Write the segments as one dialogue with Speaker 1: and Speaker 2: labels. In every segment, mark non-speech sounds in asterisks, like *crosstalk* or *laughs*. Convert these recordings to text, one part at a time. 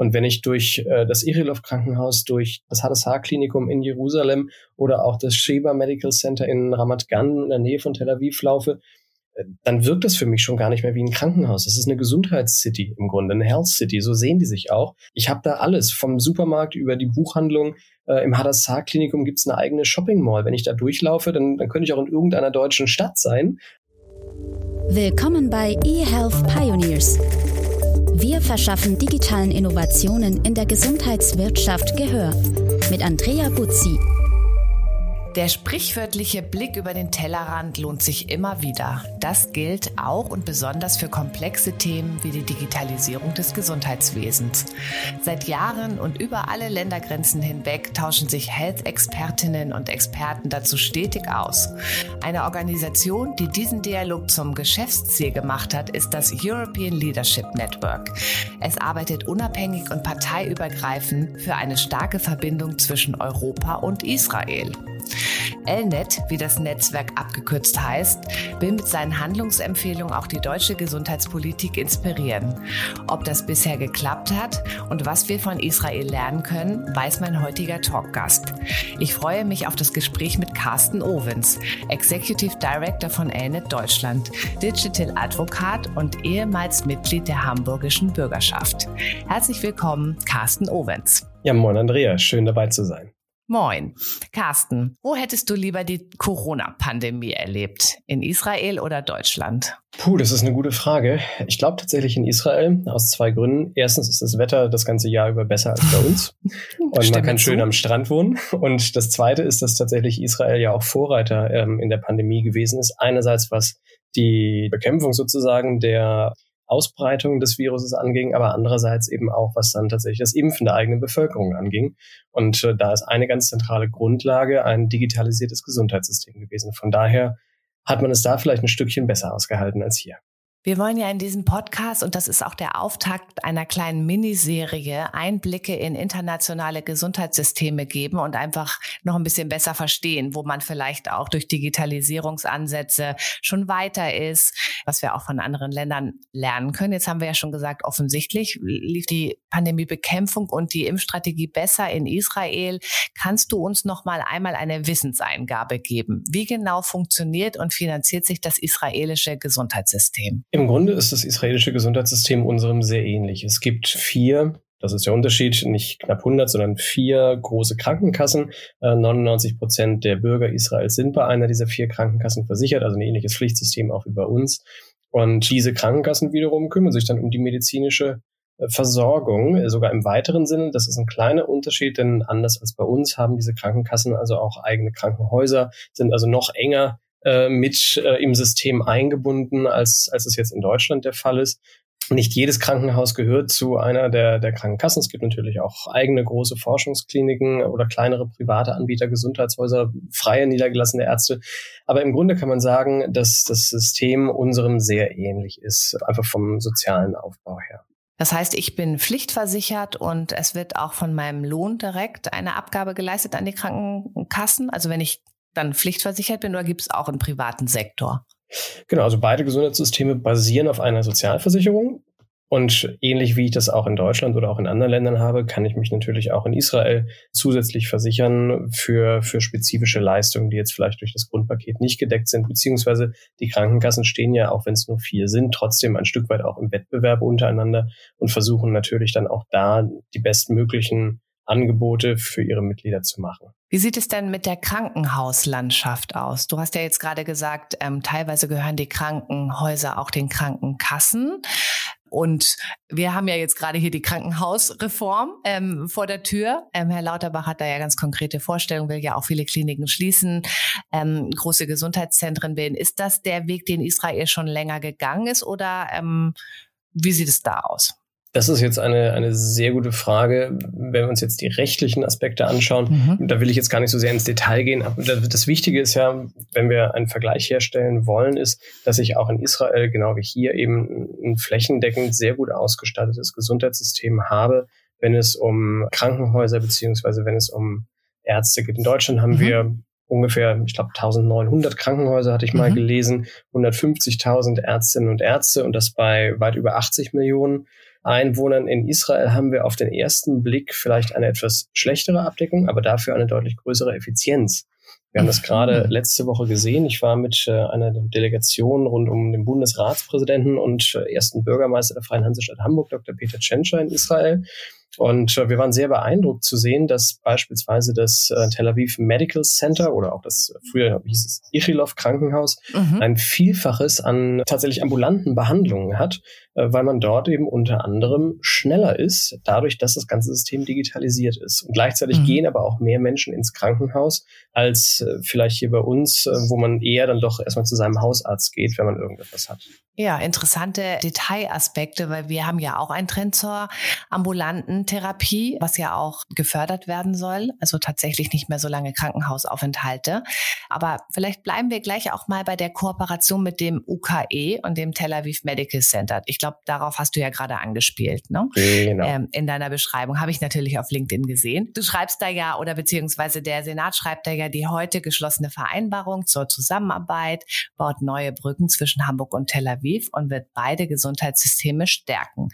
Speaker 1: Und wenn ich durch äh, das Irilov Krankenhaus, durch das Hadassah Klinikum in Jerusalem oder auch das Sheba Medical Center in Ramat Gan in der Nähe von Tel Aviv laufe, äh, dann wirkt das für mich schon gar nicht mehr wie ein Krankenhaus. Es ist eine Gesundheitscity im Grunde, eine Health City. So sehen die sich auch. Ich habe da alles, vom Supermarkt über die Buchhandlung. Äh, Im Hadassah Klinikum gibt es eine eigene Shopping Mall. Wenn ich da durchlaufe, dann, dann könnte ich auch in irgendeiner deutschen Stadt sein.
Speaker 2: Willkommen bei eHealth Pioneers wir verschaffen digitalen Innovationen in der Gesundheitswirtschaft Gehör mit Andrea Buzzi.
Speaker 3: Der sprichwörtliche Blick über den Tellerrand lohnt sich immer wieder. Das gilt auch und besonders für komplexe Themen wie die Digitalisierung des Gesundheitswesens. Seit Jahren und über alle Ländergrenzen hinweg tauschen sich Health-Expertinnen und Experten dazu stetig aus. Eine Organisation, die diesen Dialog zum Geschäftsziel gemacht hat, ist das European Leadership Network. Es arbeitet unabhängig und parteiübergreifend für eine starke Verbindung zwischen Europa und Israel. Elnet, wie das Netzwerk abgekürzt heißt, will mit seinen Handlungsempfehlungen auch die deutsche Gesundheitspolitik inspirieren. Ob das bisher geklappt hat und was wir von Israel lernen können, weiß mein heutiger Talkgast. Ich freue mich auf das Gespräch mit Carsten Owens, Executive Director von Elnet Deutschland, Digital Advokat und ehemals Mitglied der hamburgischen Bürgerschaft. Herzlich willkommen, Carsten Owens.
Speaker 1: Ja, moin Andrea, schön dabei zu sein.
Speaker 3: Moin. Carsten, wo hättest du lieber die Corona-Pandemie erlebt? In Israel oder Deutschland?
Speaker 1: Puh, das ist eine gute Frage. Ich glaube tatsächlich in Israel aus zwei Gründen. Erstens ist das Wetter das ganze Jahr über besser als bei uns. *laughs* Und Stimme man kann schön am Strand wohnen. Und das zweite ist, dass tatsächlich Israel ja auch Vorreiter ähm, in der Pandemie gewesen ist. Einerseits was die Bekämpfung sozusagen der Ausbreitung des Viruses anging, aber andererseits eben auch, was dann tatsächlich das Impfen der eigenen Bevölkerung anging. Und äh, da ist eine ganz zentrale Grundlage ein digitalisiertes Gesundheitssystem gewesen. Von daher hat man es da vielleicht ein Stückchen besser ausgehalten als hier.
Speaker 3: Wir wollen ja in diesem Podcast, und das ist auch der Auftakt einer kleinen Miniserie, Einblicke in internationale Gesundheitssysteme geben und einfach noch ein bisschen besser verstehen, wo man vielleicht auch durch Digitalisierungsansätze schon weiter ist, was wir auch von anderen Ländern lernen können. Jetzt haben wir ja schon gesagt, offensichtlich lief die Pandemiebekämpfung und die Impfstrategie besser in Israel. Kannst du uns noch mal einmal eine Wissenseingabe geben? Wie genau funktioniert und finanziert sich das israelische Gesundheitssystem?
Speaker 1: Im Grunde ist das israelische Gesundheitssystem unserem sehr ähnlich. Es gibt vier das ist der Unterschied, nicht knapp 100, sondern vier große Krankenkassen. 99 äh, Prozent der Bürger Israels sind bei einer dieser vier Krankenkassen versichert, also ein ähnliches Pflichtsystem auch wie bei uns. Und diese Krankenkassen wiederum kümmern sich dann um die medizinische äh, Versorgung, äh, sogar im weiteren Sinne. Das ist ein kleiner Unterschied, denn anders als bei uns haben diese Krankenkassen also auch eigene Krankenhäuser, sind also noch enger äh, mit äh, im System eingebunden, als, als es jetzt in Deutschland der Fall ist. Nicht jedes Krankenhaus gehört zu einer der, der Krankenkassen. Es gibt natürlich auch eigene große Forschungskliniken oder kleinere private Anbieter, Gesundheitshäuser, freie niedergelassene Ärzte. Aber im Grunde kann man sagen, dass das System unserem sehr ähnlich ist, einfach vom sozialen Aufbau her.
Speaker 3: Das heißt, ich bin pflichtversichert und es wird auch von meinem Lohn direkt eine Abgabe geleistet an die Krankenkassen. Also wenn ich dann pflichtversichert bin oder gibt es auch im privaten Sektor?
Speaker 1: Genau, also beide Gesundheitssysteme basieren auf einer Sozialversicherung. Und ähnlich wie ich das auch in Deutschland oder auch in anderen Ländern habe, kann ich mich natürlich auch in Israel zusätzlich versichern für, für spezifische Leistungen, die jetzt vielleicht durch das Grundpaket nicht gedeckt sind, beziehungsweise die Krankenkassen stehen ja, auch wenn es nur vier sind, trotzdem ein Stück weit auch im Wettbewerb untereinander und versuchen natürlich dann auch da die bestmöglichen Angebote für ihre Mitglieder zu machen.
Speaker 3: Wie sieht es denn mit der Krankenhauslandschaft aus? Du hast ja jetzt gerade gesagt, ähm, teilweise gehören die Krankenhäuser auch den Krankenkassen. Und wir haben ja jetzt gerade hier die Krankenhausreform ähm, vor der Tür. Ähm, Herr Lauterbach hat da ja ganz konkrete Vorstellungen, will ja auch viele Kliniken schließen, ähm, große Gesundheitszentren bilden. Ist das der Weg, den Israel schon länger gegangen ist oder ähm, wie sieht es da aus?
Speaker 1: Das ist jetzt eine, eine sehr gute Frage. Wenn wir uns jetzt die rechtlichen Aspekte anschauen, mhm. da will ich jetzt gar nicht so sehr ins Detail gehen. Aber das Wichtige ist ja, wenn wir einen Vergleich herstellen wollen, ist, dass ich auch in Israel, genau wie hier, eben ein flächendeckend sehr gut ausgestattetes Gesundheitssystem habe, wenn es um Krankenhäuser beziehungsweise wenn es um Ärzte geht. In Deutschland haben mhm. wir ungefähr, ich glaube, 1900 Krankenhäuser hatte ich mal mhm. gelesen, 150.000 Ärztinnen und Ärzte und das bei weit über 80 Millionen Einwohnern in Israel haben wir auf den ersten Blick vielleicht eine etwas schlechtere Abdeckung, aber dafür eine deutlich größere Effizienz. Wir haben das gerade letzte Woche gesehen. Ich war mit äh, einer Delegation rund um den Bundesratspräsidenten und äh, ersten Bürgermeister der Freien Hansestadt Hamburg, Dr. Peter Tschentscher in Israel. Und äh, wir waren sehr beeindruckt zu sehen, dass beispielsweise das Tel Aviv Medical Center oder auch das früher hieß es Ichilov Krankenhaus mhm. ein Vielfaches an tatsächlich ambulanten Behandlungen hat, weil man dort eben unter anderem schneller ist, dadurch, dass das ganze System digitalisiert ist. Und gleichzeitig mhm. gehen aber auch mehr Menschen ins Krankenhaus als äh, vielleicht hier bei uns, äh, wo man eher dann doch erstmal zu seinem Hausarzt geht, wenn man irgendetwas hat.
Speaker 3: Ja, interessante Detailaspekte, weil wir haben ja auch einen Trend zur ambulanten Therapie, was ja auch gefördert werden soll. Also tatsächlich nicht mehr so lange Krankenhausaufenthalte. Aber vielleicht bleiben wir gleich auch mal bei der Kooperation mit dem UKE und dem Tel Aviv Medical Center. Ich glaube, darauf hast du ja gerade angespielt, ne? Genau. Ähm, in deiner Beschreibung habe ich natürlich auf LinkedIn gesehen. Du schreibst da ja, oder beziehungsweise der Senat schreibt da ja die heute geschlossene Vereinbarung zur Zusammenarbeit, baut neue Brücken zwischen Hamburg und Tel Aviv Aviv und wird beide Gesundheitssysteme stärken.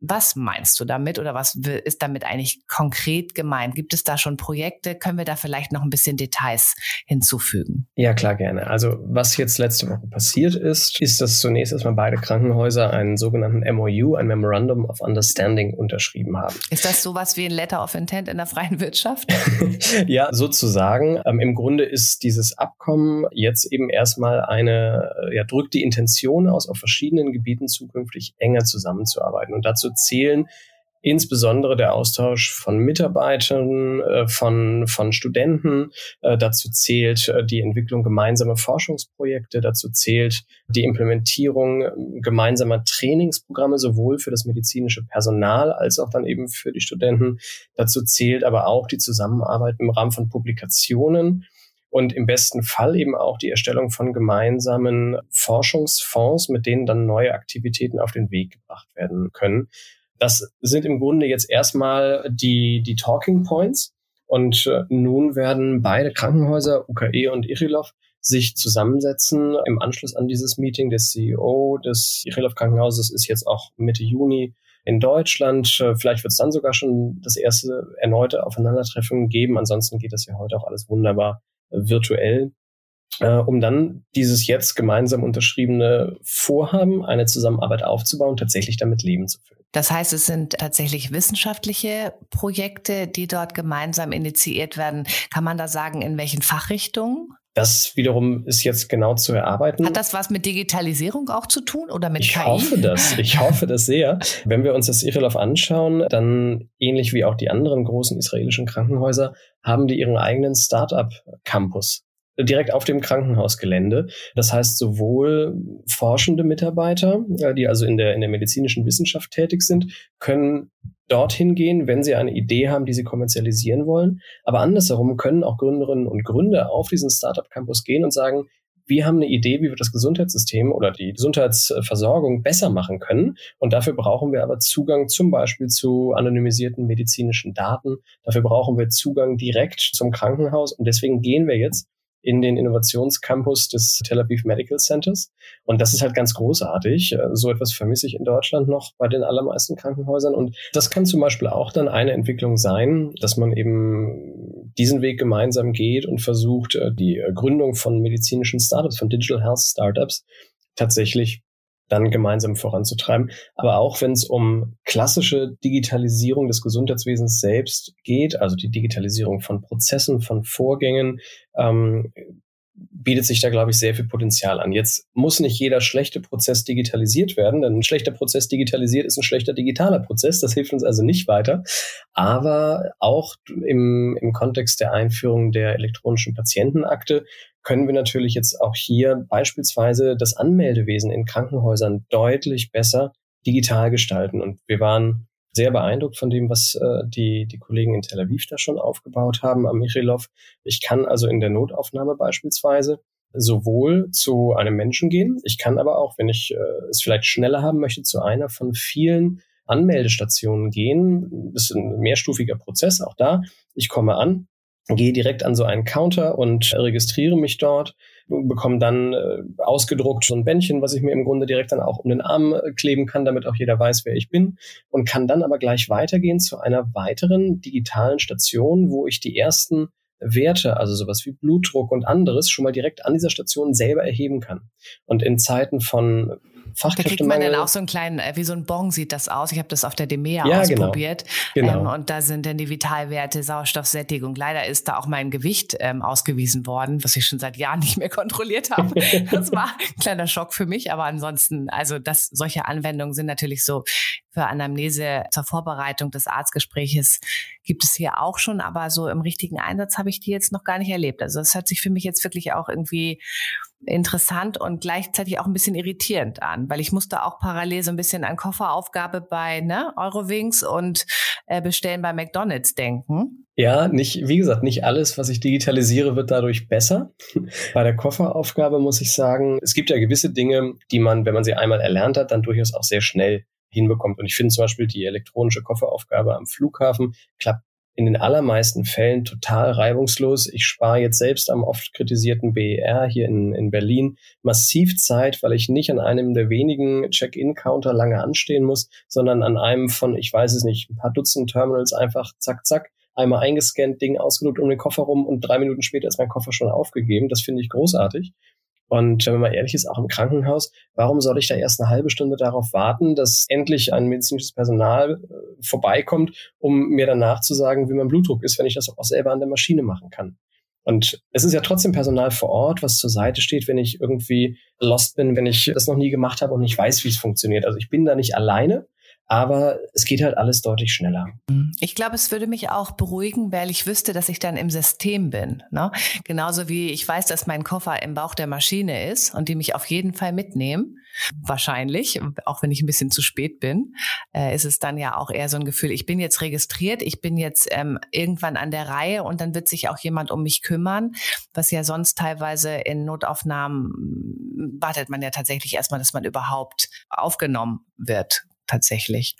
Speaker 3: Was meinst du damit oder was ist damit eigentlich konkret gemeint? Gibt es da schon Projekte? Können wir da vielleicht noch ein bisschen Details hinzufügen?
Speaker 1: Ja, klar, gerne. Also was jetzt letzte Woche passiert ist, ist, dass zunächst erstmal beide Krankenhäuser einen sogenannten MOU, ein Memorandum of Understanding, unterschrieben haben.
Speaker 3: Ist das sowas wie ein Letter of Intent in der freien Wirtschaft? *laughs*
Speaker 1: ja, sozusagen. Ähm, Im Grunde ist dieses Abkommen jetzt eben erstmal eine, ja, drückt die Intention aus, auf verschiedenen Gebieten zukünftig enger zusammenzuarbeiten. Und dazu zählen insbesondere der Austausch von Mitarbeitern, äh, von, von Studenten. Äh, dazu zählt äh, die Entwicklung gemeinsamer Forschungsprojekte. Dazu zählt die Implementierung gemeinsamer Trainingsprogramme, sowohl für das medizinische Personal als auch dann eben für die Studenten. Dazu zählt aber auch die Zusammenarbeit im Rahmen von Publikationen und im besten Fall eben auch die Erstellung von gemeinsamen Forschungsfonds, mit denen dann neue Aktivitäten auf den Weg gebracht werden können. Das sind im Grunde jetzt erstmal die, die Talking Points. Und äh, nun werden beide Krankenhäuser, UKE und Ichilov, sich zusammensetzen im Anschluss an dieses Meeting. Der CEO des Ichilov Krankenhauses ist jetzt auch Mitte Juni in Deutschland. Äh, vielleicht wird es dann sogar schon das erste erneute Aufeinandertreffen geben. Ansonsten geht das ja heute auch alles wunderbar virtuell, äh, um dann dieses jetzt gemeinsam unterschriebene Vorhaben, eine Zusammenarbeit aufzubauen, tatsächlich damit Leben zu füllen.
Speaker 3: Das heißt, es sind tatsächlich wissenschaftliche Projekte, die dort gemeinsam initiiert werden. Kann man da sagen, in welchen Fachrichtungen?
Speaker 1: Das wiederum ist jetzt genau zu erarbeiten.
Speaker 3: Hat das was mit Digitalisierung auch zu tun oder mit
Speaker 1: ich
Speaker 3: KI?
Speaker 1: Ich hoffe das. Ich hoffe das sehr. *laughs* Wenn wir uns das Irilov anschauen, dann ähnlich wie auch die anderen großen israelischen Krankenhäuser haben die ihren eigenen Startup-Campus direkt auf dem Krankenhausgelände. Das heißt, sowohl forschende Mitarbeiter, die also in der, in der medizinischen Wissenschaft tätig sind, können dorthin gehen, wenn sie eine Idee haben, die sie kommerzialisieren wollen. Aber andersherum können auch Gründerinnen und Gründer auf diesen Startup Campus gehen und sagen, wir haben eine Idee, wie wir das Gesundheitssystem oder die Gesundheitsversorgung besser machen können. Und dafür brauchen wir aber Zugang zum Beispiel zu anonymisierten medizinischen Daten. Dafür brauchen wir Zugang direkt zum Krankenhaus. Und deswegen gehen wir jetzt in den Innovationscampus des Tel Aviv Medical Centers. Und das ist halt ganz großartig. Äh, so etwas vermisse ich in Deutschland noch bei den allermeisten Krankenhäusern. Und das kann zum Beispiel auch dann eine Entwicklung sein, dass man eben diesen Weg gemeinsam geht und versucht, äh, die Gründung von medizinischen Startups, von Digital Health Startups tatsächlich dann gemeinsam voranzutreiben. Aber auch wenn es um klassische Digitalisierung des Gesundheitswesens selbst geht, also die Digitalisierung von Prozessen, von Vorgängen, ähm, bietet sich da, glaube ich, sehr viel Potenzial an. Jetzt muss nicht jeder schlechte Prozess digitalisiert werden, denn ein schlechter Prozess digitalisiert ist ein schlechter digitaler Prozess. Das hilft uns also nicht weiter. Aber auch im, im Kontext der Einführung der elektronischen Patientenakte können wir natürlich jetzt auch hier beispielsweise das Anmeldewesen in Krankenhäusern deutlich besser digital gestalten. Und wir waren sehr beeindruckt von dem, was äh, die, die Kollegen in Tel Aviv da schon aufgebaut haben am Michilov. Ich kann also in der Notaufnahme beispielsweise sowohl zu einem Menschen gehen, ich kann aber auch, wenn ich äh, es vielleicht schneller haben möchte, zu einer von vielen Anmeldestationen gehen. Das ist ein mehrstufiger Prozess, auch da. Ich komme an, gehe direkt an so einen Counter und registriere mich dort, bekomme dann äh, ausgedruckt so ein Bändchen, was ich mir im Grunde direkt dann auch um den Arm äh, kleben kann, damit auch jeder weiß, wer ich bin und kann dann aber gleich weitergehen zu einer weiteren digitalen Station, wo ich die ersten Werte, also sowas wie Blutdruck und anderes, schon mal direkt an dieser Station selber erheben kann. Und in Zeiten von Fachkräftemangel. Da kriegt man
Speaker 3: dann auch so einen kleinen, äh, wie so ein Bon sieht das aus. Ich habe das auf der DEMEA ja, genau. ausprobiert. Genau. genau. Ähm, und da sind dann die Vitalwerte, Sauerstoffsättigung. Leider ist da auch mein Gewicht ähm, ausgewiesen worden, was ich schon seit Jahren *laughs* nicht mehr kontrolliert habe. das war ein kleiner Schock für mich. Aber ansonsten, also das, solche Anwendungen sind natürlich so für Anamnese zur Vorbereitung des Arztgespräches gibt es hier auch schon, aber so im richtigen Einsatz habe ich die jetzt noch gar nicht erlebt. Also das hört sich für mich jetzt wirklich auch irgendwie interessant und gleichzeitig auch ein bisschen irritierend an, weil ich musste auch parallel so ein bisschen an Kofferaufgabe bei ne, Eurowings und äh, Bestellen bei McDonald's denken.
Speaker 1: Ja, nicht, wie gesagt, nicht alles, was ich digitalisiere, wird dadurch besser. *laughs* Bei der Kofferaufgabe muss ich sagen, es gibt ja gewisse Dinge, die man, wenn man sie einmal erlernt hat, dann durchaus auch sehr schnell hinbekommt. Und ich finde zum Beispiel die elektronische Kofferaufgabe am Flughafen klappt in den allermeisten Fällen total reibungslos. Ich spare jetzt selbst am oft kritisierten BER hier in, in Berlin massiv Zeit, weil ich nicht an einem der wenigen Check-in-Counter lange anstehen muss, sondern an einem von, ich weiß es nicht, ein paar Dutzend Terminals einfach zack, zack, einmal eingescannt, Ding ausgedruckt um den Koffer rum und drei Minuten später ist mein Koffer schon aufgegeben. Das finde ich großartig. Und wenn man mal ehrlich ist, auch im Krankenhaus, warum soll ich da erst eine halbe Stunde darauf warten, dass endlich ein medizinisches Personal äh, vorbeikommt, um mir danach zu sagen, wie mein Blutdruck ist, wenn ich das auch selber an der Maschine machen kann? Und es ist ja trotzdem Personal vor Ort, was zur Seite steht, wenn ich irgendwie lost bin, wenn ich das noch nie gemacht habe und nicht weiß, wie es funktioniert. Also ich bin da nicht alleine, aber es geht halt alles deutlich schneller.
Speaker 3: Mhm. Ich glaube, es würde mich auch beruhigen, weil ich wüsste, dass ich dann im System bin. Ne? Genauso wie ich weiß, dass mein Koffer im Bauch der Maschine ist und die mich auf jeden Fall mitnehmen. Wahrscheinlich, auch wenn ich ein bisschen zu spät bin, äh, ist es dann ja auch eher so ein Gefühl, ich bin jetzt registriert, ich bin jetzt ähm, irgendwann an der Reihe und dann wird sich auch jemand um mich kümmern, was ja sonst teilweise in Notaufnahmen wartet man ja tatsächlich erstmal, dass man überhaupt aufgenommen wird tatsächlich.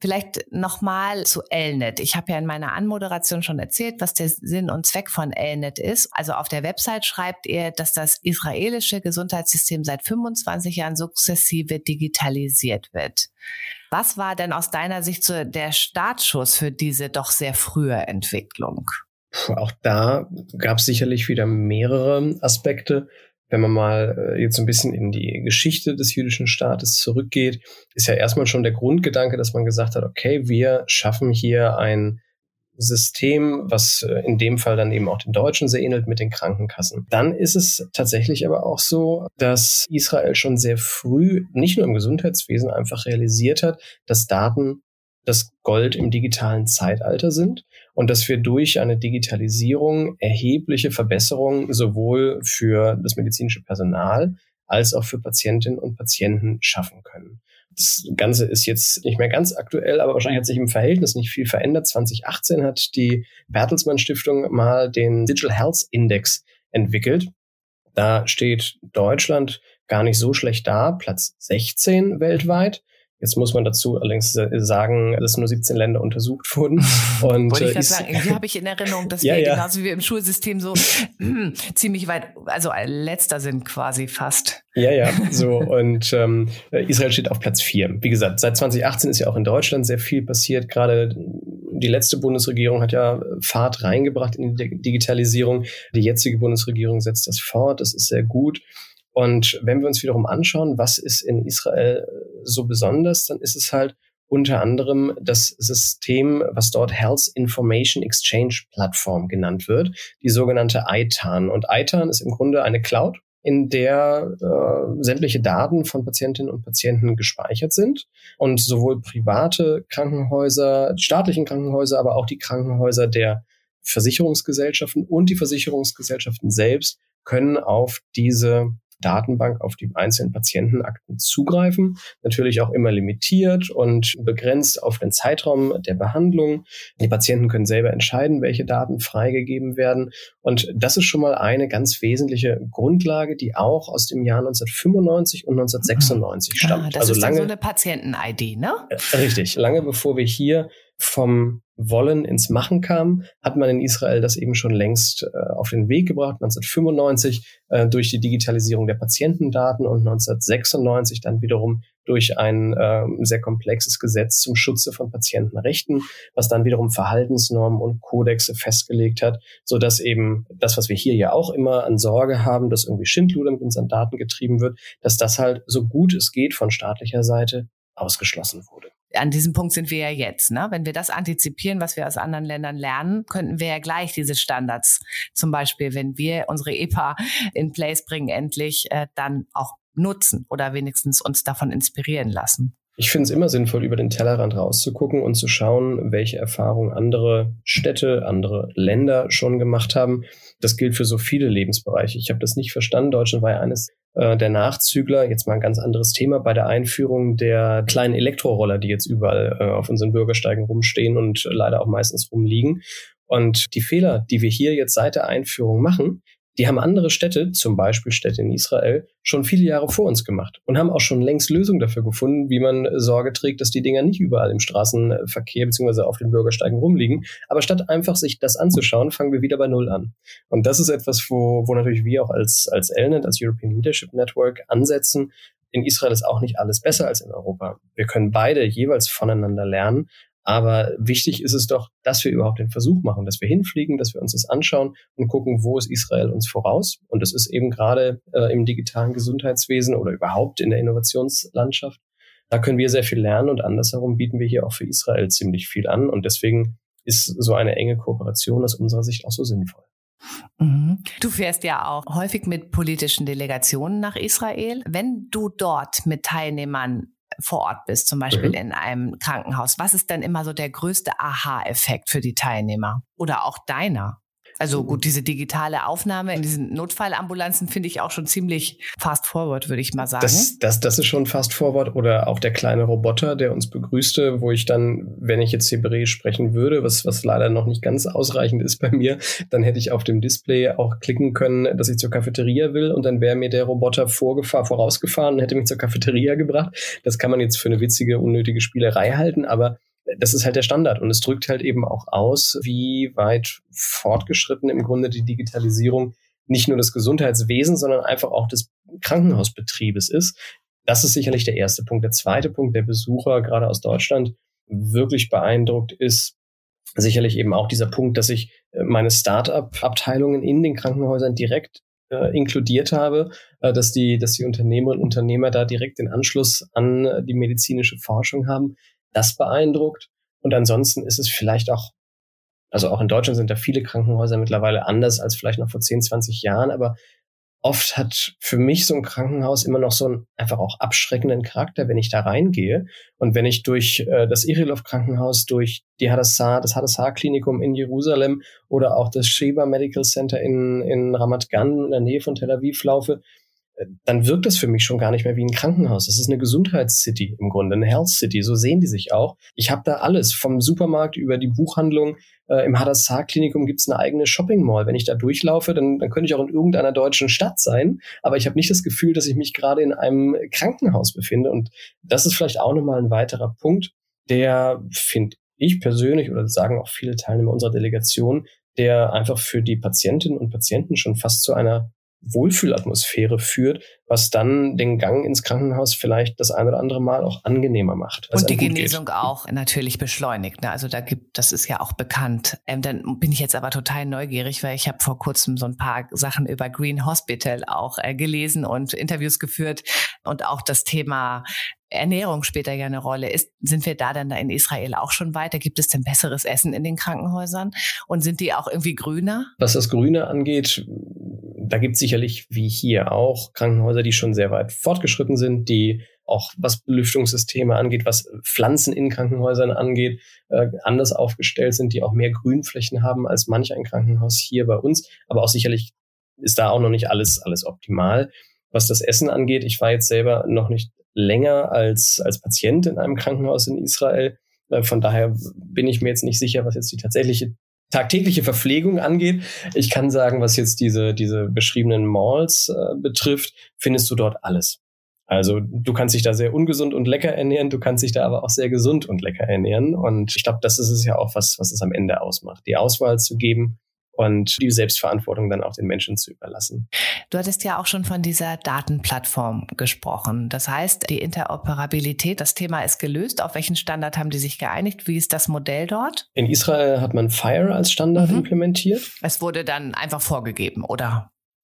Speaker 3: Vielleicht nochmal zu Elnet. Ich habe ja in meiner Anmoderation schon erzählt, was der Sinn und Zweck von Elnet ist. Also auf der Website schreibt ihr, dass das israelische Gesundheitssystem seit 25 Jahren sukzessive digitalisiert wird. Was war denn aus deiner Sicht so der Startschuss für diese doch sehr frühe Entwicklung?
Speaker 1: Puh, auch da gab es sicherlich wieder mehrere Aspekte wenn man mal äh, jetzt ein bisschen in die Geschichte des jüdischen Staates zurückgeht, ist ja erstmal schon der Grundgedanke, dass man gesagt hat, okay, wir schaffen hier ein System, was äh, in dem Fall dann eben auch den Deutschen sehr ähnelt mit den Krankenkassen. Dann ist es tatsächlich aber auch so, dass Israel schon sehr früh, nicht nur im Gesundheitswesen, einfach realisiert hat, dass Daten das Gold im digitalen Zeitalter sind und dass wir durch eine Digitalisierung erhebliche Verbesserungen sowohl für das medizinische Personal als auch für Patientinnen und Patienten schaffen können. Das Ganze ist jetzt nicht mehr ganz aktuell, aber wahrscheinlich hat sich im Verhältnis nicht viel verändert. 2018 hat die Bertelsmann Stiftung mal den Digital Health Index entwickelt. Da steht Deutschland gar nicht so schlecht da, Platz 16 weltweit. Jetzt muss man dazu allerdings sagen, dass nur 17 Länder untersucht wurden. *laughs*
Speaker 3: Und, Wollte ich äh, sagen, *laughs* irgendwie habe ich in Erinnerung, dass *laughs* ja, wir ja. genauso wie wir im Schulsystem so *clears throat* ziemlich weit, also letzter sind quasi fast.
Speaker 1: Ja, ja, so. Und ähm, Israel steht auf Platz vier. Wie gesagt, seit 2018 ist ja auch in Deutschland sehr viel passiert. Gerade die letzte Bundesregierung hat ja Fahrt reingebracht in die Digitalisierung. Die jetzige Bundesregierung setzt das fort. Das ist sehr gut. Und wenn wir uns wiederum anschauen, was ist in Israel so besonders, dann ist es halt unter anderem das System, was dort Health Information Exchange Plattform genannt wird, die sogenannte ITAN. Und ITAN ist im Grunde eine Cloud, in der äh, sämtliche Daten von Patientinnen und Patienten gespeichert sind und sowohl private Krankenhäuser, staatlichen Krankenhäuser, aber auch die Krankenhäuser der Versicherungsgesellschaften und die Versicherungsgesellschaften selbst können auf diese Datenbank auf die einzelnen Patientenakten zugreifen. Natürlich auch immer limitiert und begrenzt auf den Zeitraum der Behandlung. Die Patienten können selber entscheiden, welche Daten freigegeben werden. Und das ist schon mal eine ganz wesentliche Grundlage, die auch aus dem Jahr 1995 und 1996 ah, stammt.
Speaker 3: Ah, das also ist lange, so eine Patienten-ID, ne?
Speaker 1: Richtig. Lange bevor wir hier vom Wollen ins Machen kam, hat man in Israel das eben schon längst äh, auf den Weg gebracht. 1995 äh, durch die Digitalisierung der Patientendaten und 1996 dann wiederum durch ein äh, sehr komplexes Gesetz zum Schutze von Patientenrechten, was dann wiederum Verhaltensnormen und Kodexe festgelegt hat, so dass eben das, was wir hier ja auch immer an Sorge haben, dass irgendwie Schindluder mit unseren Daten getrieben wird, dass das halt so gut es geht von staatlicher Seite ausgeschlossen wurde
Speaker 3: an diesem Punkt sind wir ja jetzt. Ne? Wenn wir das antizipieren, was wir aus anderen Ländern lernen, könnten wir ja gleich diese Standards, zum Beispiel, wenn wir unsere EPA in place bringen, endlich äh, dann auch nutzen oder wenigstens uns davon inspirieren lassen.
Speaker 1: Ich finde es immer sinnvoll, über den Tellerrand rauszugucken und zu schauen, welche Erfahrungen andere Städte, andere Länder schon gemacht haben. Das gilt für so viele Lebensbereiche. Ich habe das nicht verstanden. Deutschland war ja eines der Nachzügler, jetzt mal ein ganz anderes Thema, bei der Einführung der kleinen Elektroroller, die jetzt überall äh, auf unseren Bürgersteigen rumstehen und leider auch meistens rumliegen. Und die Fehler, die wir hier jetzt seit der Einführung machen, die haben andere Städte, zum Beispiel Städte in Israel, schon viele Jahre vor uns gemacht und haben auch schon längst Lösungen dafür gefunden, wie man Sorge trägt, dass die Dinger nicht überall im Straßenverkehr bzw. auf den Bürgersteigen rumliegen. Aber statt einfach sich das anzuschauen, fangen wir wieder bei Null an. Und das ist etwas, wo, wo natürlich wir auch als, als ELNET, als European Leadership Network ansetzen. In Israel ist auch nicht alles besser als in Europa. Wir können beide jeweils voneinander lernen, aber wichtig ist es doch, dass wir überhaupt den Versuch machen, dass wir hinfliegen, dass wir uns das anschauen und gucken, wo ist Israel uns voraus. Und das ist eben gerade äh, im digitalen Gesundheitswesen oder überhaupt in der Innovationslandschaft. Da können wir sehr viel lernen und andersherum bieten wir hier auch für Israel ziemlich viel an. Und deswegen ist so eine enge Kooperation aus unserer Sicht auch so sinnvoll.
Speaker 3: Mhm. Du fährst ja auch häufig mit politischen Delegationen nach Israel. Wenn du dort mit Teilnehmern vor Ort bist, zum Beispiel mhm. in einem Krankenhaus, was ist denn immer so der größte Aha-Effekt für die Teilnehmer oder auch deiner? Also gut, diese digitale Aufnahme in diesen Notfallambulanzen finde ich auch schon ziemlich fast forward, würde ich mal sagen.
Speaker 1: Das, das, das ist schon fast forward. Oder auch der kleine Roboter, der uns begrüßte, wo ich dann, wenn ich jetzt Hebräisch sprechen würde, was, was leider noch nicht ganz ausreichend ist bei mir, dann hätte ich auf dem Display auch klicken können, dass ich zur Cafeteria will und dann wäre mir der Roboter vorgefahren, vorausgefahren und hätte mich zur Cafeteria gebracht. Das kann man jetzt für eine witzige, unnötige Spielerei halten, aber das ist halt der Standard und es drückt halt eben auch aus, wie weit fortgeschritten im Grunde die Digitalisierung nicht nur des Gesundheitswesens, sondern einfach auch des Krankenhausbetriebes ist. Das ist sicherlich der erste Punkt. Der zweite Punkt, der Besucher gerade aus Deutschland wirklich beeindruckt ist, sicherlich eben auch dieser Punkt, dass ich äh, meine Start-up-Abteilungen in den Krankenhäusern direkt äh, inkludiert habe, äh, dass die, dass die Unternehmerinnen und Unternehmer da direkt den Anschluss an die medizinische Forschung haben das beeindruckt. Und ansonsten ist es vielleicht auch, also auch in Deutschland sind da viele Krankenhäuser mittlerweile anders als vielleicht noch vor 10, 20 Jahren, aber oft hat für mich so ein Krankenhaus immer noch so einen einfach auch abschreckenden Charakter, wenn ich da reingehe. Und wenn ich durch äh, das Irilov Krankenhaus, durch die Hadassah, das Hadassah Klinikum in Jerusalem oder auch das Sheba Medical Center in, in Ramat Gan in der Nähe von Tel Aviv laufe, dann wirkt das für mich schon gar nicht mehr wie ein Krankenhaus. Es ist eine Gesundheitscity im Grunde, eine Health City. So sehen die sich auch. Ich habe da alles, vom Supermarkt über die Buchhandlung. Äh, Im Hadassah-Klinikum gibt es eine eigene Shopping Mall. Wenn ich da durchlaufe, dann, dann könnte ich auch in irgendeiner deutschen Stadt sein. Aber ich habe nicht das Gefühl, dass ich mich gerade in einem Krankenhaus befinde. Und das ist vielleicht auch nochmal ein weiterer Punkt, der, finde ich persönlich oder sagen auch viele Teilnehmer unserer Delegation, der einfach für die Patientinnen und Patienten schon fast zu einer Wohlfühlatmosphäre führt, was dann den Gang ins Krankenhaus vielleicht das ein oder andere Mal auch angenehmer macht.
Speaker 3: Und die Genesung geht. auch natürlich beschleunigt. Ne? Also da gibt, das ist ja auch bekannt. Ähm, dann bin ich jetzt aber total neugierig, weil ich habe vor kurzem so ein paar Sachen über Green Hospital auch äh, gelesen und Interviews geführt und auch das Thema Ernährung spielt da ja eine Rolle. Ist, sind wir da dann da in Israel auch schon weiter? Gibt es denn besseres Essen in den Krankenhäusern? Und sind die auch irgendwie grüner?
Speaker 1: Was das Grüne angeht, da gibt es sicherlich wie hier auch Krankenhäuser, die schon sehr weit fortgeschritten sind, die auch was Belüftungssysteme angeht, was Pflanzen in Krankenhäusern angeht, äh, anders aufgestellt sind, die auch mehr Grünflächen haben als manch ein Krankenhaus hier bei uns. Aber auch sicherlich ist da auch noch nicht alles, alles optimal. Was das Essen angeht, ich war jetzt selber noch nicht länger als, als Patient in einem Krankenhaus in Israel. Äh, von daher bin ich mir jetzt nicht sicher, was jetzt die tatsächliche tagtägliche Verpflegung angeht. Ich kann sagen, was jetzt diese, diese beschriebenen Malls äh, betrifft, findest du dort alles. Also du kannst dich da sehr ungesund und lecker ernähren, du kannst dich da aber auch sehr gesund und lecker ernähren. Und ich glaube, das ist es ja auch, was, was es am Ende ausmacht. Die Auswahl zu geben und die Selbstverantwortung dann auch den Menschen zu überlassen.
Speaker 3: Du hattest ja auch schon von dieser Datenplattform gesprochen. Das heißt, die Interoperabilität, das Thema ist gelöst. Auf welchen Standard haben die sich geeinigt? Wie ist das Modell dort?
Speaker 1: In Israel hat man Fire als Standard mhm. implementiert.
Speaker 3: Es wurde dann einfach vorgegeben, oder?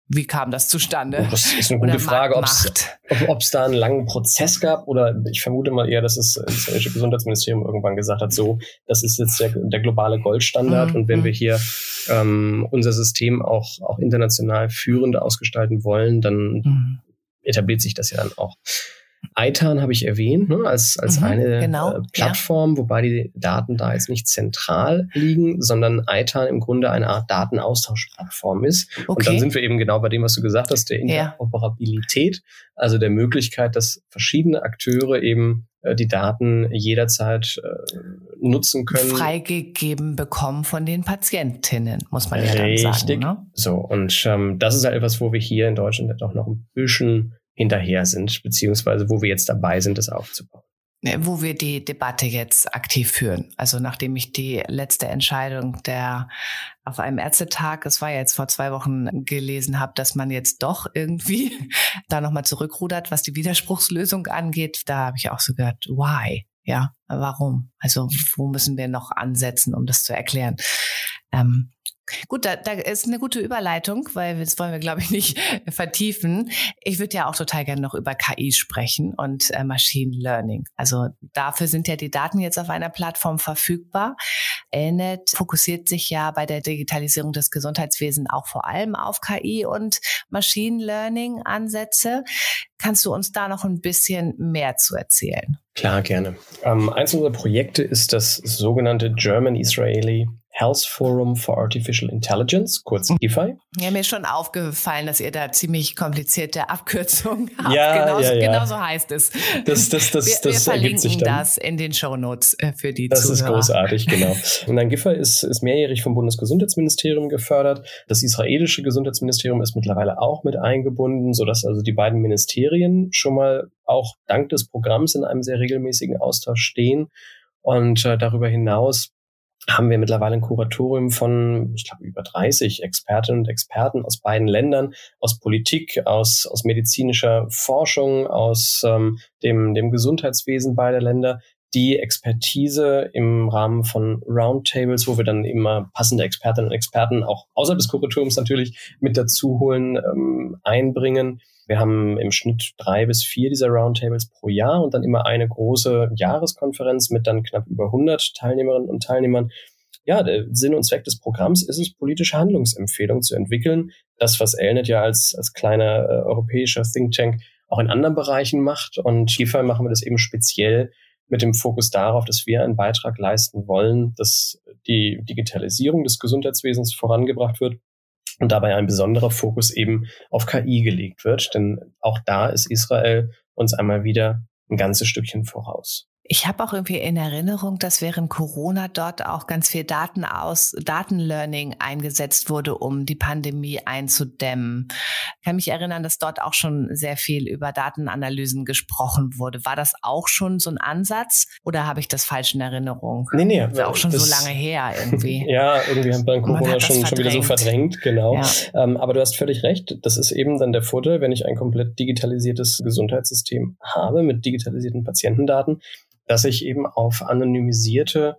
Speaker 3: Wie kam das zustande?
Speaker 1: Oh, das ist eine gute Frage, ob es da einen langen Prozess gab oder ich vermute mal eher, dass es das israelische Gesundheitsministerium irgendwann gesagt hat, so, das ist jetzt der, der globale Goldstandard mhm. und wenn wir mhm. hier ähm, unser System auch, auch international führend ausgestalten wollen, dann mhm. etabliert sich das ja dann auch. ITAN habe ich erwähnt, ne, als, als mhm, eine genau, äh, Plattform, ja. wobei die Daten da jetzt nicht zentral liegen, sondern ITAN im Grunde eine Art Datenaustauschplattform ist. Okay. Und dann sind wir eben genau bei dem, was du gesagt hast, der Interoperabilität, ja. also der Möglichkeit, dass verschiedene Akteure eben äh, die Daten jederzeit äh, nutzen können.
Speaker 3: Freigegeben bekommen von den Patientinnen, muss man ja dann sagen. Ne?
Speaker 1: So, und ähm, das ist halt etwas, wo wir hier in Deutschland doch noch ein bisschen hinterher sind, beziehungsweise wo wir jetzt dabei sind, das aufzubauen.
Speaker 3: Wo wir die Debatte jetzt aktiv führen. Also nachdem ich die letzte Entscheidung der auf einem Ärztetag, es war ja jetzt vor zwei Wochen gelesen habe, dass man jetzt doch irgendwie *laughs* da nochmal zurückrudert, was die Widerspruchslösung angeht, da habe ich auch so gehört, why? Ja, warum? Also wo müssen wir noch ansetzen, um das zu erklären? Ähm, Gut, da, da ist eine gute Überleitung, weil das wollen wir, glaube ich, nicht *laughs* vertiefen. Ich würde ja auch total gerne noch über KI sprechen und äh, Machine Learning. Also dafür sind ja die Daten jetzt auf einer Plattform verfügbar. Elnet fokussiert sich ja bei der Digitalisierung des Gesundheitswesens auch vor allem auf KI und Machine Learning Ansätze. Kannst du uns da noch ein bisschen mehr zu erzählen?
Speaker 1: Klar, gerne. Ähm, eins unserer Projekte ist das sogenannte German Israeli Health Forum for Artificial Intelligence, kurz GIFI.
Speaker 3: Ja, mir ist schon aufgefallen, dass ihr da ziemlich komplizierte Abkürzungen *laughs* habt.
Speaker 1: Ja,
Speaker 3: genau,
Speaker 1: ja, ja.
Speaker 3: genau so heißt es.
Speaker 1: Das, das, das,
Speaker 3: wir,
Speaker 1: das
Speaker 3: wir
Speaker 1: ergibt sich dann.
Speaker 3: das in den Shownotes äh, für die
Speaker 1: das
Speaker 3: Zuhörer.
Speaker 1: Das ist großartig, genau. Und dann GIFI ist, ist mehrjährig vom Bundesgesundheitsministerium gefördert. Das israelische Gesundheitsministerium ist mittlerweile auch mit eingebunden, sodass also die beiden Ministerien schon mal auch dank des Programms in einem sehr regelmäßigen Austausch stehen. Und äh, darüber hinaus haben wir mittlerweile ein Kuratorium von, ich glaube, über 30 Expertinnen und Experten aus beiden Ländern, aus Politik, aus, aus medizinischer Forschung, aus ähm, dem, dem Gesundheitswesen beider Länder, die Expertise im Rahmen von Roundtables, wo wir dann immer passende Expertinnen und Experten auch außerhalb des Kuratoriums natürlich mit dazu holen, ähm, einbringen. Wir haben im Schnitt drei bis vier dieser Roundtables pro Jahr und dann immer eine große Jahreskonferenz mit dann knapp über 100 Teilnehmerinnen und Teilnehmern. Ja, der Sinn und Zweck des Programms ist es, politische Handlungsempfehlungen zu entwickeln. Das, was Elnet ja als, als kleiner äh, europäischer Think Tank auch in anderen Bereichen macht. Und hierfür machen wir das eben speziell mit dem Fokus darauf, dass wir einen Beitrag leisten wollen, dass die Digitalisierung des Gesundheitswesens vorangebracht wird und dabei ein besonderer Fokus eben auf KI gelegt wird. Denn auch da ist Israel uns einmal wieder ein ganzes Stückchen voraus.
Speaker 3: Ich habe auch irgendwie in Erinnerung, dass während Corona dort auch ganz viel Daten aus Datenlearning eingesetzt wurde, um die Pandemie einzudämmen. Ich kann mich erinnern, dass dort auch schon sehr viel über Datenanalysen gesprochen wurde. War das auch schon so ein Ansatz oder habe ich das falsch in Erinnerung?
Speaker 1: Nee, nee.
Speaker 3: Das ist auch schon das, so lange her irgendwie. *laughs*
Speaker 1: ja, irgendwie haben wir Corona schon, schon wieder so verdrängt, genau. Ja. Ähm, aber du hast völlig recht. Das ist eben dann der Vorteil, wenn ich ein komplett digitalisiertes Gesundheitssystem habe mit digitalisierten Patientendaten dass ich eben auf anonymisierte,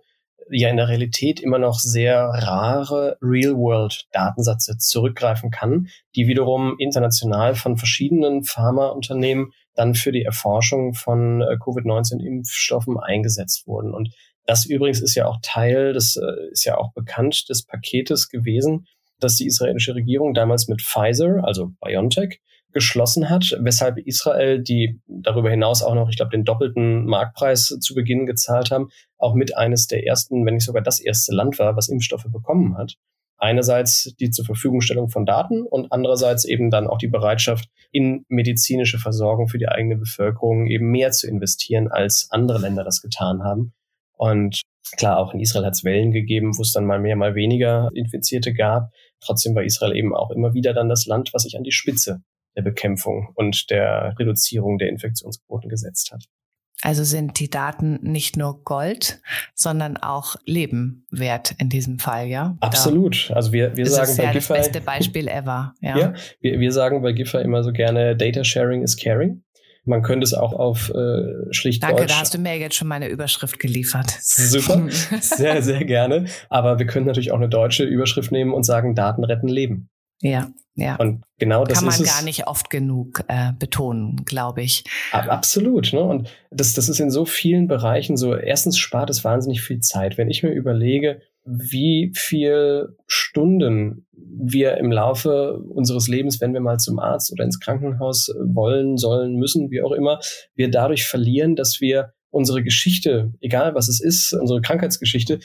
Speaker 1: ja in der Realität immer noch sehr rare Real-World-Datensätze zurückgreifen kann, die wiederum international von verschiedenen Pharmaunternehmen dann für die Erforschung von äh, Covid-19-Impfstoffen eingesetzt wurden. Und das übrigens ist ja auch Teil, das äh, ist ja auch bekannt, des Paketes gewesen, dass die israelische Regierung damals mit Pfizer, also BioNTech, geschlossen hat, weshalb Israel, die darüber hinaus auch noch, ich glaube, den doppelten Marktpreis zu Beginn gezahlt haben, auch mit eines der ersten, wenn nicht sogar das erste Land war, was Impfstoffe bekommen hat. Einerseits die zur Verfügungstellung von Daten und andererseits eben dann auch die Bereitschaft, in medizinische Versorgung für die eigene Bevölkerung eben mehr zu investieren, als andere Länder das getan haben. Und klar, auch in Israel hat es Wellen gegeben, wo es dann mal mehr, mal weniger Infizierte gab. Trotzdem war Israel eben auch immer wieder dann das Land, was sich an die Spitze der Bekämpfung und der Reduzierung der Infektionsquoten gesetzt hat.
Speaker 3: Also sind die Daten nicht nur Gold, sondern auch Leben wert in diesem Fall, ja?
Speaker 1: Absolut. Also wir, wir sagen bei
Speaker 3: ja
Speaker 1: Giffey.
Speaker 3: Das beste Beispiel ever. Ja,
Speaker 1: ja wir, wir sagen bei Giffey immer so gerne, Data Sharing is Caring. Man könnte es auch auf äh, schlicht
Speaker 3: Danke,
Speaker 1: Deutsch.
Speaker 3: da hast du mir jetzt schon meine Überschrift geliefert.
Speaker 1: Super, *laughs* sehr, sehr gerne. Aber wir können natürlich auch eine deutsche Überschrift nehmen und sagen, Daten retten Leben.
Speaker 3: Ja, ja.
Speaker 1: Und genau das
Speaker 3: Kann man gar nicht oft genug äh, betonen, glaube ich.
Speaker 1: Absolut. Ne? Und das, das ist in so vielen Bereichen so. Erstens spart es wahnsinnig viel Zeit. Wenn ich mir überlege, wie viel Stunden wir im Laufe unseres Lebens, wenn wir mal zum Arzt oder ins Krankenhaus wollen, sollen, müssen, wie auch immer, wir dadurch verlieren, dass wir unsere Geschichte, egal was es ist, unsere Krankheitsgeschichte,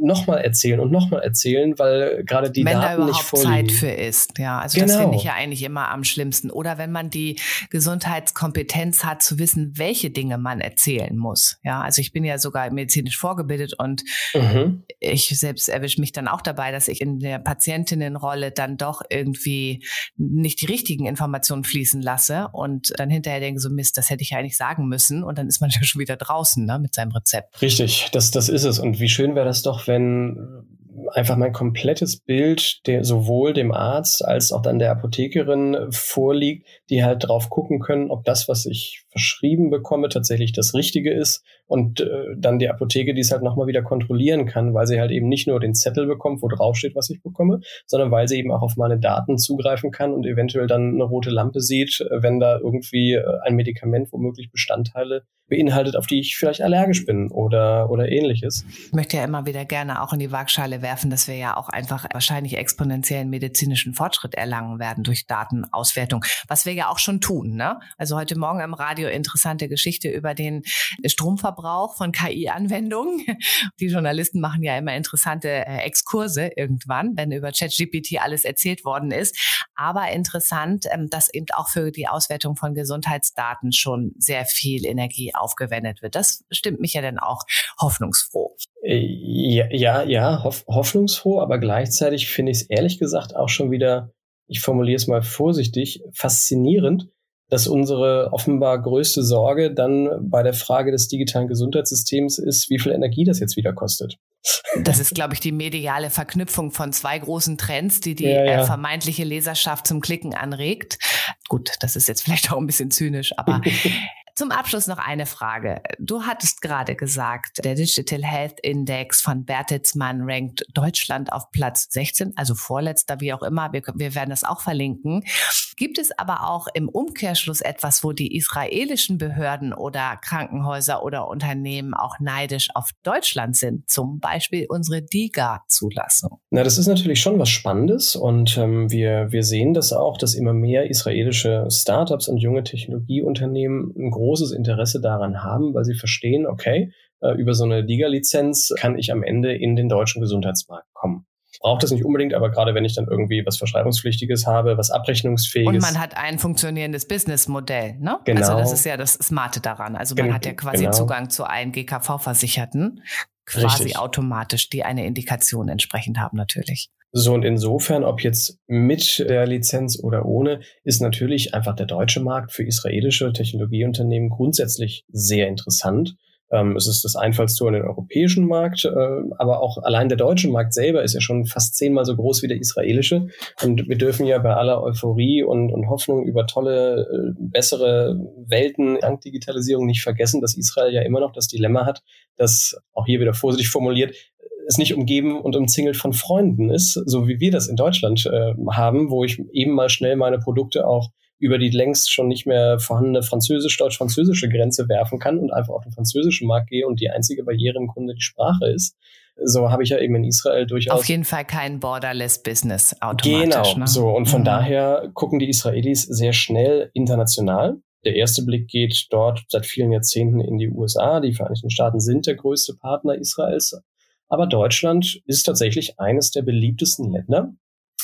Speaker 1: nochmal erzählen und nochmal erzählen, weil gerade die
Speaker 3: wenn
Speaker 1: Daten
Speaker 3: da
Speaker 1: nicht vorliegen.
Speaker 3: Zeit für ist, ja. Also
Speaker 1: genau.
Speaker 3: das finde ich ja eigentlich immer am schlimmsten. Oder wenn man die Gesundheitskompetenz hat, zu wissen, welche Dinge man erzählen muss. Ja, also ich bin ja sogar medizinisch vorgebildet und mhm. ich selbst erwische mich dann auch dabei, dass ich in der Patientinnenrolle dann doch irgendwie nicht die richtigen Informationen fließen lasse und dann hinterher denke so Mist, das hätte ich ja eigentlich sagen müssen und dann ist man *laughs* ja schon wieder draußen ne, mit seinem Rezept.
Speaker 1: Richtig, das, das ist es. Und wie schön wäre das doch, wenn einfach mein komplettes Bild der sowohl dem Arzt als auch dann der Apothekerin vorliegt, die halt drauf gucken können, ob das, was ich verschrieben bekomme, tatsächlich das Richtige ist und äh, dann die Apotheke, die es halt nochmal wieder kontrollieren kann, weil sie halt eben nicht nur den Zettel bekommt, wo drauf steht, was ich bekomme, sondern weil sie eben auch auf meine Daten zugreifen kann und eventuell dann eine rote Lampe sieht, wenn da irgendwie äh, ein Medikament womöglich Bestandteile beinhaltet, auf die ich vielleicht allergisch bin oder, oder ähnliches.
Speaker 3: Ich möchte ja immer wieder gerne auch in die Waagschale werfen, dass wir ja auch einfach wahrscheinlich exponentiellen medizinischen Fortschritt erlangen werden durch Datenauswertung, was wir ja auch schon tun. Ne? Also heute Morgen im Radio interessante Geschichte über den Stromverbrauch von KI-Anwendungen. Die Journalisten machen ja immer interessante äh, Exkurse irgendwann, wenn über ChatGPT alles erzählt worden ist. Aber interessant, ähm, dass eben auch für die Auswertung von Gesundheitsdaten schon sehr viel Energie aufgewendet wird. Das stimmt mich ja dann auch hoffnungsfroh.
Speaker 1: Äh, ja, ja, ja hoff, hoffnungsfroh, aber gleichzeitig finde ich es ehrlich gesagt auch schon wieder, ich formuliere es mal vorsichtig, faszinierend, dass unsere offenbar größte Sorge dann bei der Frage des digitalen Gesundheitssystems ist, wie viel Energie das jetzt wieder kostet.
Speaker 3: Das ist, glaube ich, die mediale Verknüpfung von zwei großen Trends, die die ja, ja. Äh, vermeintliche Leserschaft zum Klicken anregt. Gut, das ist jetzt vielleicht auch ein bisschen zynisch, aber *laughs* Zum Abschluss noch eine Frage. Du hattest gerade gesagt, der Digital Health Index von Bertelsmann rankt Deutschland auf Platz 16, also vorletzter, wie auch immer. Wir, wir werden das auch verlinken. Gibt es aber auch im Umkehrschluss etwas, wo die israelischen Behörden oder Krankenhäuser oder Unternehmen auch neidisch auf Deutschland sind? Zum Beispiel unsere DIGA-Zulassung.
Speaker 1: Na, das ist natürlich schon was Spannendes und ähm, wir, wir sehen das auch, dass immer mehr israelische Startups und junge Technologieunternehmen ein großes Interesse daran haben, weil sie verstehen, okay, äh, über so eine Liga-Lizenz kann ich am Ende in den deutschen Gesundheitsmarkt kommen. Braucht das nicht unbedingt, aber gerade wenn ich dann irgendwie was Verschreibungspflichtiges habe, was Abrechnungsfähiges.
Speaker 3: Und man hat ein funktionierendes Businessmodell, ne? Genau. Also das ist ja das Smarte daran. Also man Gen hat ja quasi genau. Zugang zu allen GKV-Versicherten, quasi Richtig. automatisch, die eine Indikation entsprechend haben natürlich.
Speaker 1: So, und insofern, ob jetzt mit der Lizenz oder ohne, ist natürlich einfach der deutsche Markt für israelische Technologieunternehmen grundsätzlich sehr interessant. Ähm, es ist das Einfallstor in den europäischen Markt, äh, aber auch allein der deutsche Markt selber ist ja schon fast zehnmal so groß wie der israelische. Und wir dürfen ja bei aller Euphorie und, und Hoffnung über tolle, äh, bessere Welten dank Digitalisierung nicht vergessen, dass Israel ja immer noch das Dilemma hat, dass auch hier wieder vorsichtig formuliert, es nicht umgeben und umzingelt von Freunden ist, so wie wir das in Deutschland äh, haben, wo ich eben mal schnell meine Produkte auch über die längst schon nicht mehr vorhandene französisch-deutsch-französische Grenze werfen kann und einfach auf den französischen Markt gehe und die einzige Barriere im Grunde die Sprache ist. So habe ich ja eben in Israel durchaus.
Speaker 3: Auf jeden Fall kein Borderless Business automatisch.
Speaker 1: Genau, ne? so. Und von mhm. daher gucken die Israelis sehr schnell international. Der erste Blick geht dort seit vielen Jahrzehnten in die USA. Die Vereinigten Staaten sind der größte Partner Israels aber Deutschland ist tatsächlich eines der beliebtesten Länder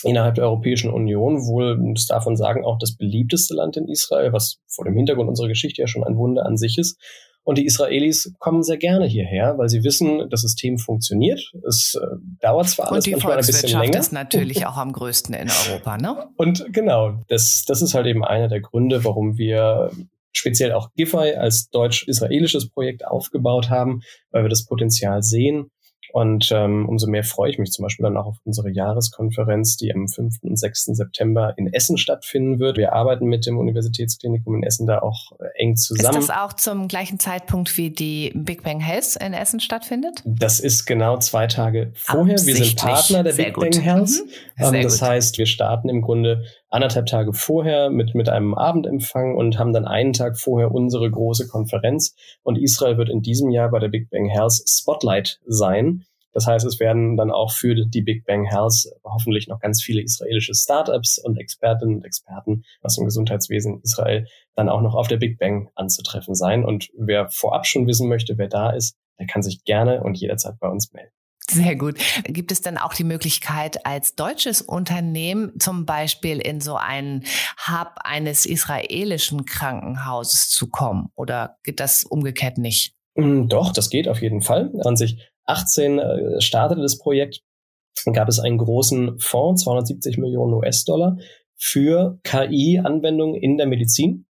Speaker 1: innerhalb der Europäischen Union, wohl, darf man sagen, auch das beliebteste Land in Israel, was vor dem Hintergrund unserer Geschichte ja schon ein Wunder an sich ist. Und die Israelis kommen sehr gerne hierher, weil sie wissen, das System funktioniert. Es äh, dauert zwar alles manchmal ein bisschen länger.
Speaker 3: ist natürlich auch am größten in Europa, ne?
Speaker 1: Und genau, das, das ist halt eben einer der Gründe, warum wir speziell auch Giffey als deutsch-israelisches Projekt aufgebaut haben, weil wir das Potenzial sehen und ähm, umso mehr freue ich mich zum Beispiel dann auch auf unsere Jahreskonferenz, die am 5. und 6. September in Essen stattfinden wird. Wir arbeiten mit dem Universitätsklinikum in Essen da auch äh, eng zusammen.
Speaker 3: Ist das auch zum gleichen Zeitpunkt wie die Big Bang Health in Essen stattfindet?
Speaker 1: Das ist genau zwei Tage vorher. Wir sind Partner der Sehr Big gut. Bang Health. Mhm. Ähm, das gut. heißt, wir starten im Grunde anderthalb Tage vorher mit, mit einem Abendempfang und haben dann einen Tag vorher unsere große Konferenz. Und Israel wird in diesem Jahr bei der Big Bang Health Spotlight sein. Das heißt, es werden dann auch für die Big Bang Health hoffentlich noch ganz viele israelische Startups und Expertinnen und Experten aus dem Gesundheitswesen in Israel dann auch noch auf der Big Bang anzutreffen sein. Und wer vorab schon wissen möchte, wer da ist, der kann sich gerne und jederzeit bei uns melden.
Speaker 3: Sehr gut. Gibt es denn auch die Möglichkeit, als deutsches Unternehmen zum Beispiel in so einen Hub eines israelischen Krankenhauses zu kommen? Oder geht das umgekehrt nicht?
Speaker 1: Mm, doch, das geht auf jeden Fall. 2018 äh, startete das Projekt. Dann gab es einen großen Fonds, 270 Millionen US-Dollar, für KI-Anwendungen in der Medizin.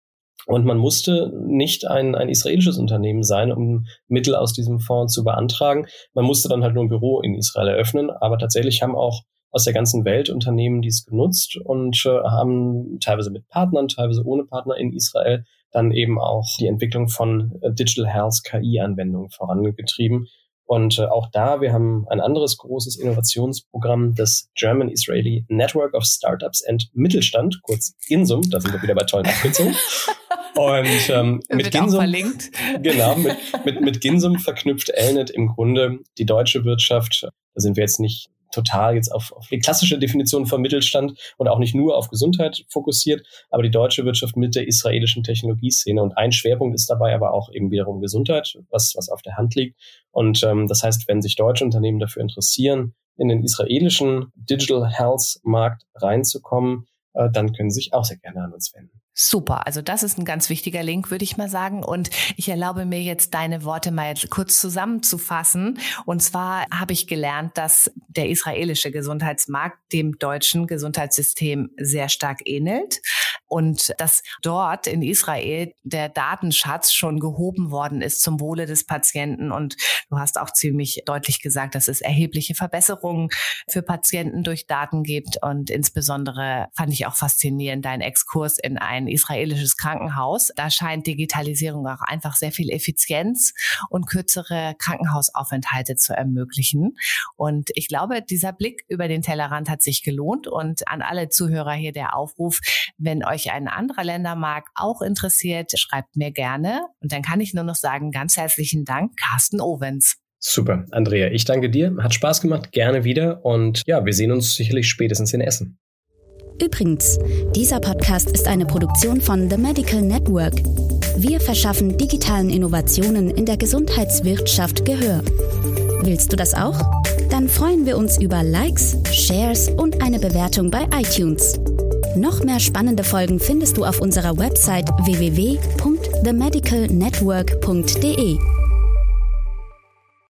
Speaker 1: Und man musste nicht ein, ein israelisches Unternehmen sein, um Mittel aus diesem Fonds zu beantragen. Man musste dann halt nur ein Büro in Israel eröffnen. Aber tatsächlich haben auch aus der ganzen Welt Unternehmen dies genutzt und äh, haben teilweise mit Partnern, teilweise ohne Partner in Israel dann eben auch die Entwicklung von äh, Digital Health KI-Anwendungen vorangetrieben. Und äh, auch da, wir haben ein anderes großes Innovationsprogramm, das German Israeli Network of Startups and Mittelstand, kurz INSUM, da sind wir wieder bei tollen Abkürzungen. *laughs* Und ähm, *laughs* mit Ginsum, *laughs* genau, mit, mit, mit Ginsum verknüpft Elnet im Grunde die deutsche Wirtschaft. Da sind wir jetzt nicht total jetzt auf, auf die klassische Definition von Mittelstand und auch nicht nur auf Gesundheit fokussiert, aber die deutsche Wirtschaft mit der israelischen Technologieszene. Und ein Schwerpunkt ist dabei aber auch eben wiederum Gesundheit, was, was auf der Hand liegt. Und ähm, das heißt, wenn sich deutsche Unternehmen dafür interessieren, in den israelischen Digital Health Markt reinzukommen, äh, dann können sie sich auch sehr gerne an uns wenden.
Speaker 3: Super, also das ist ein ganz wichtiger Link, würde ich mal sagen. Und ich erlaube mir jetzt deine Worte mal kurz zusammenzufassen. Und zwar habe ich gelernt, dass der israelische Gesundheitsmarkt dem deutschen Gesundheitssystem sehr stark ähnelt und dass dort in Israel der Datenschatz schon gehoben worden ist zum Wohle des Patienten. Und du hast auch ziemlich deutlich gesagt, dass es erhebliche Verbesserungen für Patienten durch Daten gibt. Und insbesondere fand ich auch faszinierend dein Exkurs in ein israelisches Krankenhaus. Da scheint Digitalisierung auch einfach sehr viel Effizienz und kürzere Krankenhausaufenthalte zu ermöglichen. Und ich glaube, dieser Blick über den Tellerrand hat sich gelohnt. Und an alle Zuhörer hier der Aufruf, wenn euch ein anderer Ländermarkt auch interessiert, schreibt mir gerne. Und dann kann ich nur noch sagen, ganz herzlichen Dank, Carsten Owens.
Speaker 1: Super, Andrea, ich danke dir. Hat Spaß gemacht, gerne wieder. Und ja, wir sehen uns sicherlich spätestens in Essen.
Speaker 2: Übrigens, dieser Podcast ist eine Produktion von The Medical Network. Wir verschaffen digitalen Innovationen in der Gesundheitswirtschaft Gehör. Willst du das auch? Dann freuen wir uns über Likes, Shares und eine Bewertung bei iTunes. Noch mehr spannende Folgen findest du auf unserer Website www.themedicalnetwork.de.